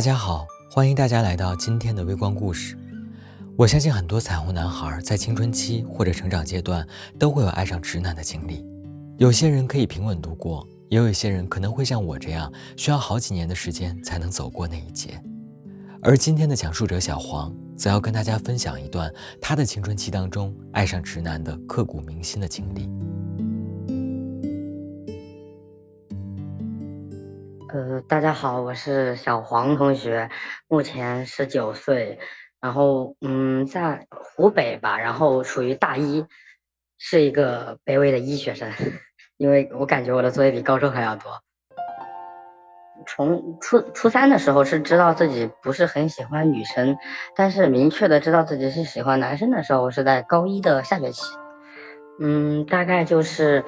大家好，欢迎大家来到今天的微光故事。我相信很多彩虹男孩在青春期或者成长阶段都会有爱上直男的经历。有些人可以平稳度过，也有一些人可能会像我这样，需要好几年的时间才能走过那一劫。而今天的讲述者小黄，则要跟大家分享一段他的青春期当中爱上直男的刻骨铭心的经历。呃，大家好，我是小黄同学，目前十九岁，然后嗯，在湖北吧，然后属于大一，是一个卑微的医学生，因为我感觉我的作业比高中还要多。从初初三的时候是知道自己不是很喜欢女生，但是明确的知道自己是喜欢男生的时候是在高一的下学期，嗯，大概就是。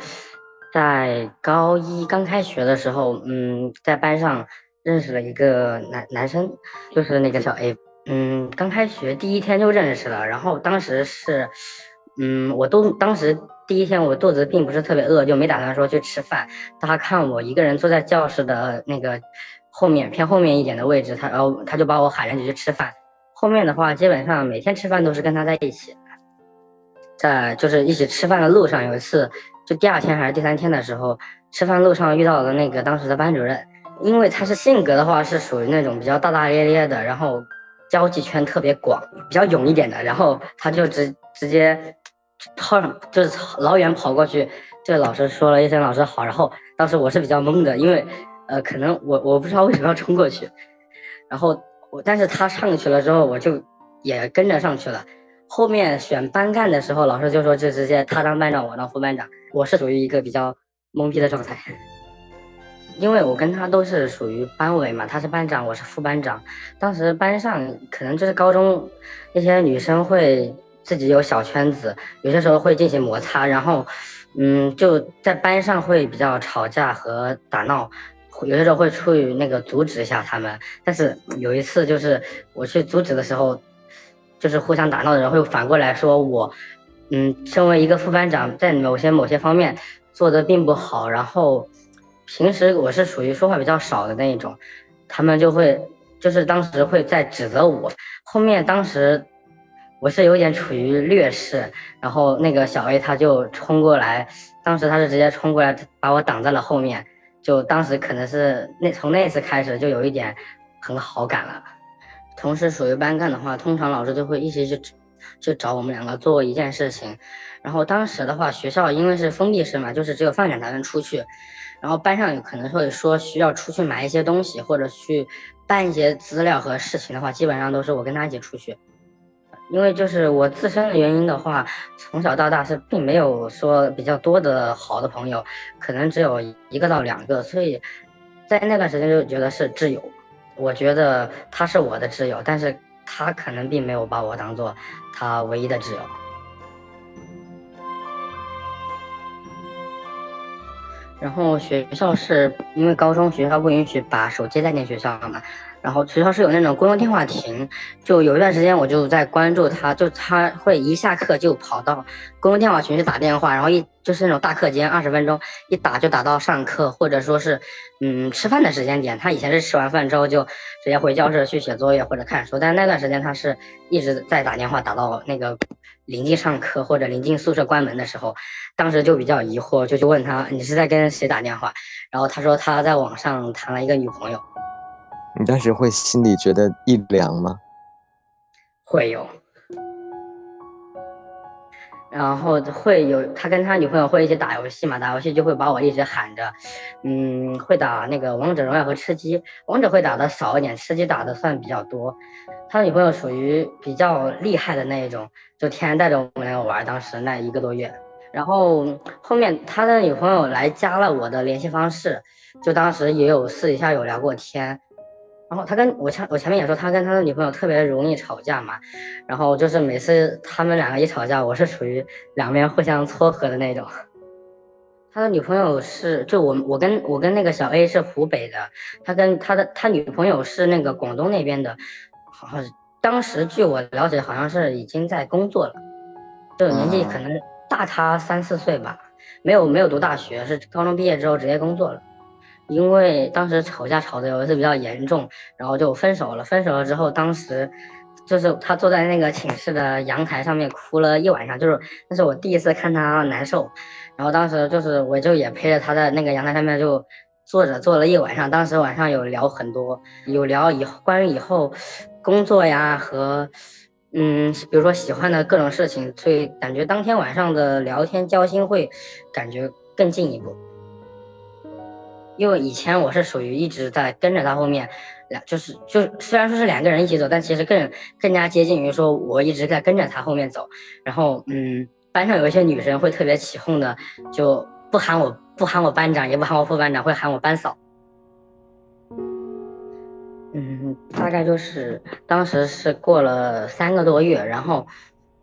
在高一刚开学的时候，嗯，在班上认识了一个男男生，就是那个小 A，嗯，刚开学第一天就认识了，然后当时是，嗯，我都当时第一天我肚子并不是特别饿，就没打算说去吃饭。他看我一个人坐在教室的那个后面偏后面一点的位置，他然后他就把我喊上去去吃饭。后面的话，基本上每天吃饭都是跟他在一起，在就是一起吃饭的路上，有一次。就第二天还是第三天的时候，吃饭路上遇到了那个当时的班主任，因为他是性格的话是属于那种比较大大咧咧的，然后交际圈特别广，比较勇一点的，然后他就直直接跑，就是老远跑过去，对老师说了一声“老师好”，然后当时我是比较懵的，因为呃可能我我不知道为什么要冲过去，然后我但是他上去了之后，我就也跟着上去了。后面选班干的时候，老师就说就直接他当班长，我当副班长。我是属于一个比较懵逼的状态，因为我跟他都是属于班委嘛，他是班长，我是副班长。当时班上可能就是高中那些女生会自己有小圈子，有些时候会进行摩擦，然后嗯就在班上会比较吵架和打闹，有些时候会出于那个阻止一下他们。但是有一次就是我去阻止的时候。就是互相打闹的人会反过来说我，嗯，身为一个副班长，在某些某些方面做的并不好。然后平时我是属于说话比较少的那一种，他们就会就是当时会在指责我。后面当时我是有点处于劣势，然后那个小 A 他就冲过来，当时他是直接冲过来把我挡在了后面。就当时可能是那从那次开始就有一点很好感了。同时属于班干的话，通常老师就会一起去，就找我们两个做一件事情。然后当时的话，学校因为是封闭式嘛，就是只有放假才能出去。然后班上有可能会说需要出去买一些东西，或者去办一些资料和事情的话，基本上都是我跟他一起出去。因为就是我自身的原因的话，从小到大是并没有说比较多的好的朋友，可能只有一个到两个，所以在那段时间就觉得是挚友。我觉得他是我的挚友，但是他可能并没有把我当做他唯一的挚友。然后学校是因为高中学校不允许把手机带进学校嘛。然后学校是有那种公用电话亭，就有一段时间我就在关注他，就他会一下课就跑到公用电话群去打电话，然后一就是那种大课间二十分钟一打就打到上课或者说是嗯吃饭的时间点。他以前是吃完饭之后就直接回教室去写作业或者看书，但是那段时间他是一直在打电话打到那个临近上课或者临近宿舍关门的时候，当时就比较疑惑，就去问他你是在跟谁打电话，然后他说他在网上谈了一个女朋友。你当时会心里觉得一凉吗？会有，然后会有他跟他女朋友会一起打游戏嘛，打游戏就会把我一直喊着，嗯，会打那个王者荣耀和吃鸡，王者会打的少一点，吃鸡打的算比较多。他女朋友属于比较厉害的那一种，就天天带着我们两个玩，当时那一个多月。然后后面他的女朋友来加了我的联系方式，就当时也有私底下有聊过天。然后他跟我前我前面也说，他跟他的女朋友特别容易吵架嘛，然后就是每次他们两个一吵架，我是属于两边互相撮合的那种。他的女朋友是就我我跟我跟那个小 A 是湖北的，他跟他的他女朋友是那个广东那边的，好像当时据我了解，好像是已经在工作了，就年纪可能大他三四岁吧，没有没有读大学，是高中毕业之后直接工作了。因为当时吵架吵的有一次比较严重，然后就分手了。分手了之后，当时就是他坐在那个寝室的阳台上面哭了一晚上，就是那是我第一次看他难受。然后当时就是我就也陪着他在那个阳台上面就坐着坐了一晚上。当时晚上有聊很多，有聊以后关于以后工作呀和嗯，比如说喜欢的各种事情，所以感觉当天晚上的聊天交心会感觉更进一步。因为以前我是属于一直在跟着他后面，两就是就虽然说是两个人一起走，但其实更更加接近于说我一直在跟着他后面走。然后嗯，班上有一些女生会特别起哄的，就不喊我不喊我班长，也不喊我副班长，会喊我班嫂。嗯，大概就是当时是过了三个多月，然后。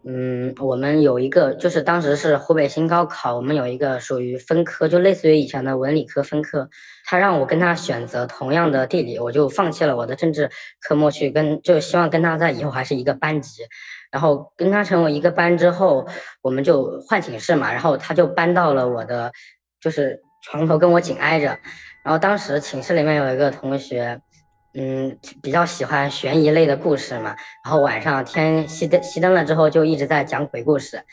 嗯，我们有一个，就是当时是湖北新高考，我们有一个属于分科，就类似于以前的文理科分科。他让我跟他选择同样的地理，我就放弃了我的政治科目去跟，就希望跟他在以后还是一个班级。然后跟他成为一个班之后，我们就换寝室嘛，然后他就搬到了我的，就是床头跟我紧挨着。然后当时寝室里面有一个同学。嗯，比较喜欢悬疑类的故事嘛，然后晚上天熄灯熄灯了之后就一直在讲鬼故事。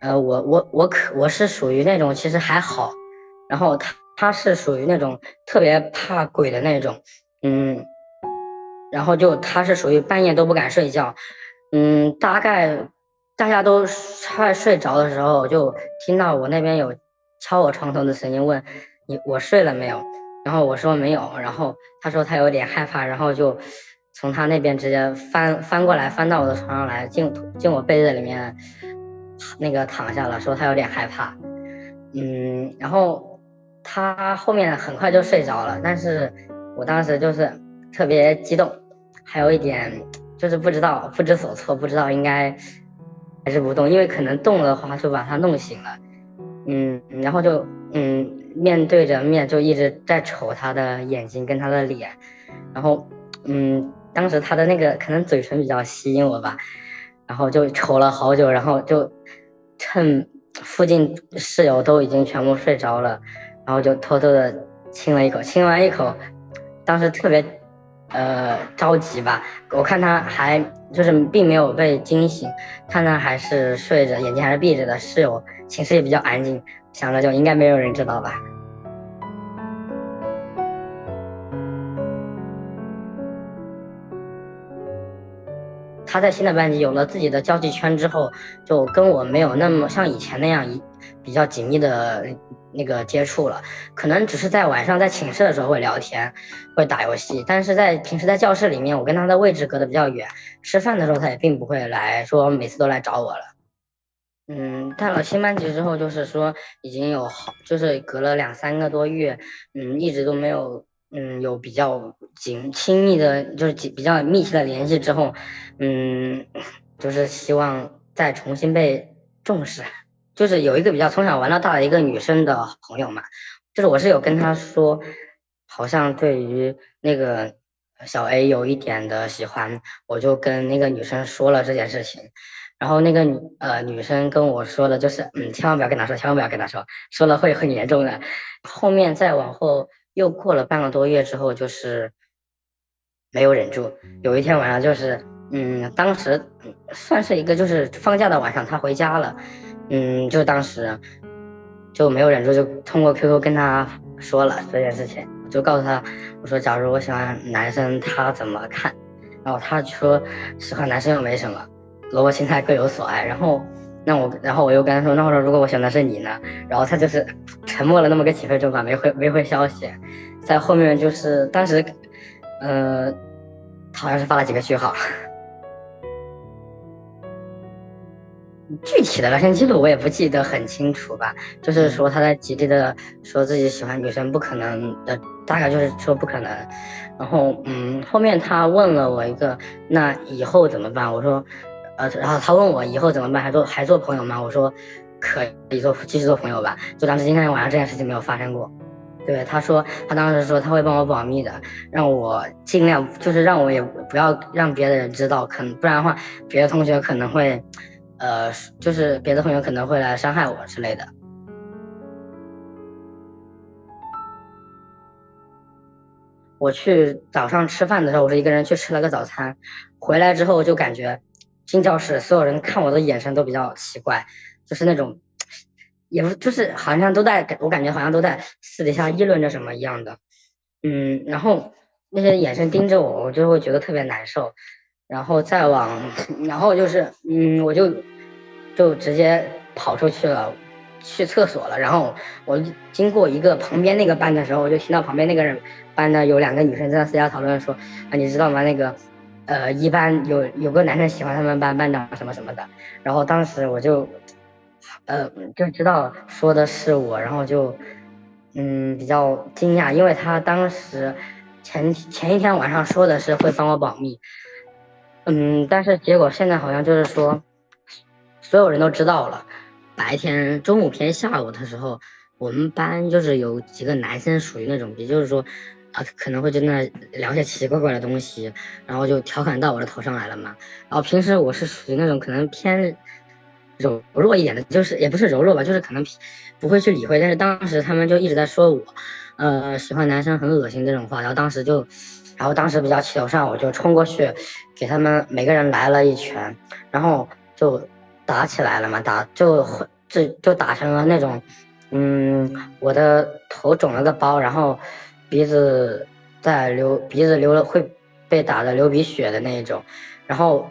呃，我我我可我是属于那种其实还好，然后他他是属于那种特别怕鬼的那种，嗯，然后就他是属于半夜都不敢睡觉，嗯，大概大家都快睡着的时候，就听到我那边有敲我床头的声音，问你我睡了没有？然后我说没有，然后他说他有点害怕，然后就从他那边直接翻翻过来，翻到我的床上来，进进我被子里面，那个躺下了，说他有点害怕，嗯，然后他后面很快就睡着了，但是我当时就是特别激动，还有一点就是不知道不知所措，不知道应该还是不动，因为可能动了的话就把他弄醒了，嗯，然后就嗯。面对着面就一直在瞅他的眼睛跟他的脸，然后，嗯，当时他的那个可能嘴唇比较吸引我吧，然后就瞅了好久，然后就趁附近室友都已经全部睡着了，然后就偷偷的亲了一口，亲完一口，当时特别呃着急吧，我看他还就是并没有被惊醒，看他还是睡着，眼睛还是闭着的，室友寝室也比较安静。想着就应该没有人知道吧。他在新的班级有了自己的交际圈之后，就跟我没有那么像以前那样一比较紧密的那个接触了。可能只是在晚上在寝室的时候会聊天，会打游戏，但是在平时在教室里面，我跟他的位置隔得比较远。吃饭的时候他也并不会来说每次都来找我了。嗯，到了新班级之后，就是说已经有好，就是隔了两三个多月，嗯，一直都没有，嗯，有比较紧亲密的，就是比较密切的联系之后，嗯，就是希望再重新被重视。就是有一个比较从小玩到大的一个女生的朋友嘛，就是我是有跟她说，好像对于那个小 A 有一点的喜欢，我就跟那个女生说了这件事情。然后那个女呃女生跟我说的就是，嗯，千万不要跟他说，千万不要跟他说，说了会很严重的。后面再往后又过了半个多月之后，就是没有忍住。有一天晚上，就是嗯，当时算是一个就是放假的晚上，他回家了，嗯，就当时就没有忍住，就通过 QQ 跟他说了这件事情，就告诉他，我说假如我喜欢男生，他怎么看？然后他说喜欢男生又没什么。萝卜青菜各有所爱，然后，那我，然后我又跟他说，那我说如果我选的是你呢？然后他就是 沉默了那么个几分钟吧，没回没回消息，在后面就是当时，呃，好像是发了几个句号，具体的聊天记录我也不记得很清楚吧，就是说他在极力的说自己喜欢女生，不可能的，大概就是说不可能，然后嗯，后面他问了我一个，那以后怎么办？我说。呃，然后他问我以后怎么办，还做还做朋友吗？我说可以做，继续做朋友吧。就当时今天晚上这件事情没有发生过。对，他说他当时说他会帮我保密的，让我尽量就是让我也不要让别的人知道，可能不然的话，别的同学可能会，呃，就是别的同学可能会来伤害我之类的。我去早上吃饭的时候，我是一个人去吃了个早餐，回来之后就感觉进教室所有人看我的眼神都比较奇怪，就是那种，也不就是好像都在，我感觉好像都在私底下议论着什么一样的，嗯，然后那些眼神盯着我，我就会觉得特别难受，然后再往，然后就是嗯，我就就直接跑出去了。去厕所了，然后我经过一个旁边那个班的时候，我就听到旁边那个人班的有两个女生在私下讨论说：“啊，你知道吗？那个，呃，一般有有个男生喜欢他们班班长什么什么的。”然后当时我就，呃，就知道说的是我，然后就，嗯，比较惊讶，因为他当时前前一天晚上说的是会帮我保密，嗯，但是结果现在好像就是说，所有人都知道了。白天中午偏下午的时候，我们班就是有几个男生属于那种，也就是说，啊可能会在那聊些奇奇怪怪的东西，然后就调侃到我的头上来了嘛。然后平时我是属于那种可能偏柔弱一点的，就是也不是柔弱吧，就是可能不会去理会。但是当时他们就一直在说我，呃，喜欢男生很恶心这种话。然后当时就，然后当时比较气头上，我就冲过去给他们每个人来了一拳，然后就。打起来了嘛？打就就就打成了那种，嗯，我的头肿了个包，然后鼻子在流，鼻子流了会被打的流鼻血的那一种。然后，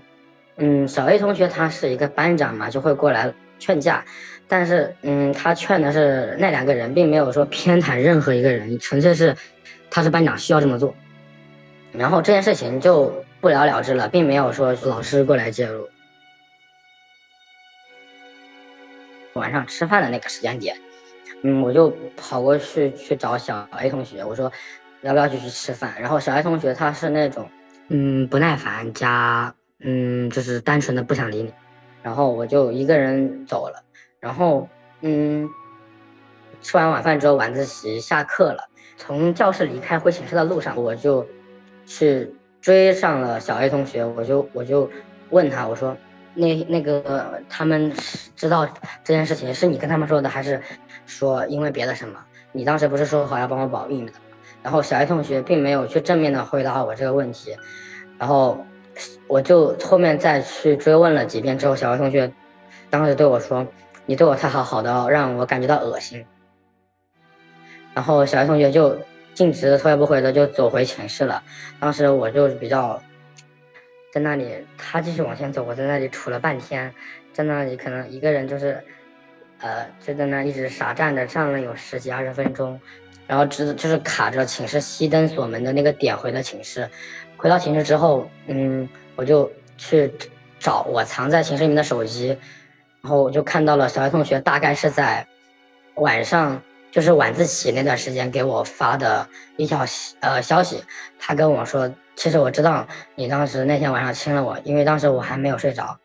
嗯，小 A 同学他是一个班长嘛，就会过来劝架，但是，嗯，他劝的是那两个人，并没有说偏袒任何一个人，纯粹是他是班长需要这么做。然后这件事情就不了了之了，并没有说老师过来介入。晚上吃饭的那个时间点，嗯，我就跑过去去找小 A 同学，我说要不要继续吃饭？然后小 A 同学他是那种，嗯，不耐烦加，嗯，就是单纯的不想理你。然后我就一个人走了。然后，嗯，吃完晚饭之后，晚自习下课了，从教室离开回寝室的路上，我就去追上了小 A 同学，我就我就问他，我说。那那个他们知道这件事情是你跟他们说的，还是说因为别的什么？你当时不是说好要帮我保密的？然后小 A 同学并没有去正面的回答我这个问题，然后我就后面再去追问了几遍之后，小 A 同学当时对我说：“你对我太好，好到让我感觉到恶心。”然后小 A 同学就径直头也不回的就走回寝室了。当时我就比较。在那里，他继续往前走，我在那里杵了半天，在那里可能一个人就是，呃，就在那一直傻站着，站了有十几二十分钟，然后直就是卡着寝室熄灯锁门的那个点回了寝室。回到寝室之后，嗯，我就去找我藏在寝室里面的手机，然后我就看到了小学同学大概是在晚上，就是晚自习那段时间给我发的一条呃消息，他跟我说。其实我知道你当时那天晚上亲了我，因为当时我还没有睡着。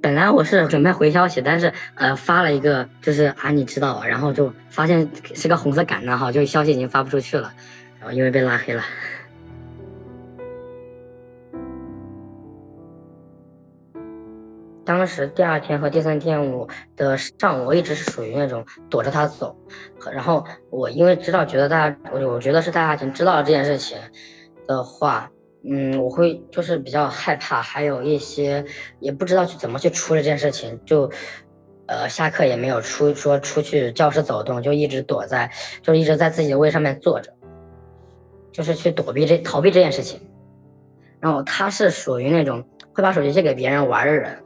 本来我是准备回消息，但是呃发了一个就是啊你知道，然后就发现是个红色感叹号，就消息已经发不出去了，然后因为被拉黑了。当时第二天和第三天我的上午，我一直是属于那种躲着他走，然后我因为知道觉得大家，我我觉得是大家已经知道了这件事情的话。嗯，我会就是比较害怕，还有一些也不知道去怎么去处理这件事情，就，呃，下课也没有出说出去教室走动，就一直躲在，就一直在自己的位上面坐着，就是去躲避这逃避这件事情。然后他是属于那种会把手机借给别人玩的人，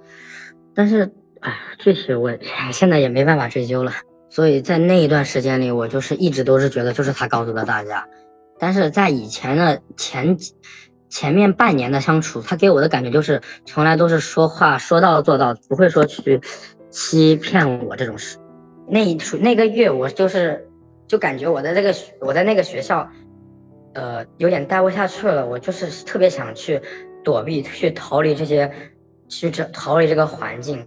但是哎，这些我现在也没办法追究了。所以在那一段时间里，我就是一直都是觉得就是他告诉的大家，但是在以前的前几。前面半年的相处，他给我的感觉就是从来都是说话说到做到，不会说去欺骗我这种事。那一那个月，我就是就感觉我在这个我在那个学校，呃，有点待不下去了。我就是特别想去躲避，去逃离这些，去这逃离这个环境。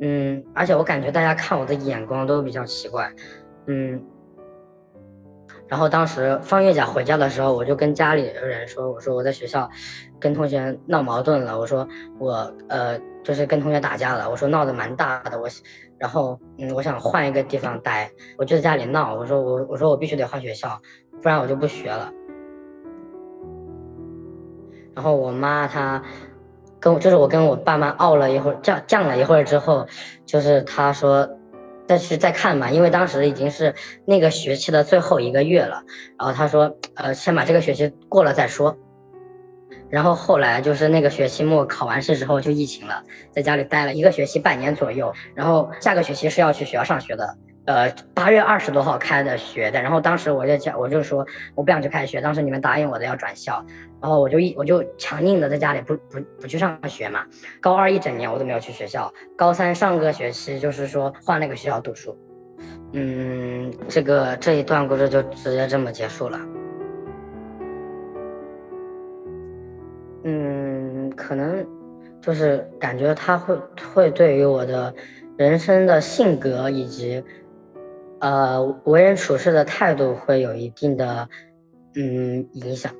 嗯，而且我感觉大家看我的眼光都比较奇怪。嗯。然后当时放月假回家的时候，我就跟家里人说：“我说我在学校跟同学闹矛盾了。我说我呃就是跟同学打架了。我说闹得蛮大的。我然后嗯我想换一个地方待，我就在家里闹。我说我我说我必须得换学校，不然我就不学了。然后我妈她跟我就是我跟我爸妈拗了一会儿，犟犟了一会儿之后，就是她说再去再看吧，因为当时已经是那个学期的最后一个月了，然后他说呃先把这个学期过了再说。然后后来就是那个学期末考完试之后就疫情了，在家里待了一个学期半年左右。然后下个学期是要去学校上学的，呃，八月二十多号开的学的。然后当时我就讲，我就说我不想去开学，当时你们答应我的要转校，然后我就一我就强硬的在家里不不不去上学嘛。高二一整年我都没有去学校，高三上个学期就是说换那个学校读书。嗯，这个这一段故事就直接这么结束了。嗯，可能就是感觉他会会对于我的人生的性格以及呃为人处事的态度会有一定的嗯影响，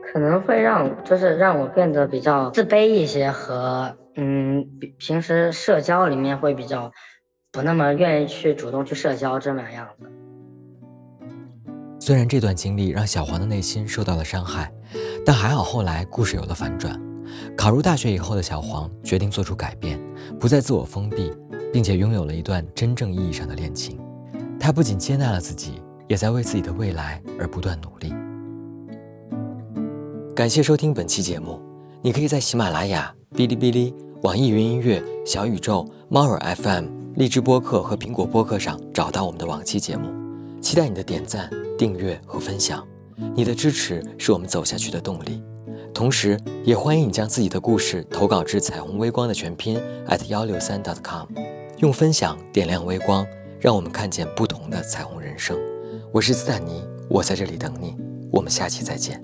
可能会让就是让我变得比较自卑一些和嗯平时社交里面会比较不那么愿意去主动去社交这么样子。虽然这段经历让小黄的内心受到了伤害。但还好，后来故事有了反转。考入大学以后的小黄决定做出改变，不再自我封闭，并且拥有了一段真正意义上的恋情。他不仅接纳了自己，也在为自己的未来而不断努力。感谢收听本期节目，你可以在喜马拉雅、哔哩哔哩、网易云音乐、小宇宙、猫耳 FM、荔枝播客和苹果播客上找到我们的往期节目。期待你的点赞、订阅和分享。你的支持是我们走下去的动力，同时也欢迎你将自己的故事投稿至彩虹微光的全拼 at 幺六三 dot com，用分享点亮微光，让我们看见不同的彩虹人生。我是斯坦尼，我在这里等你，我们下期再见。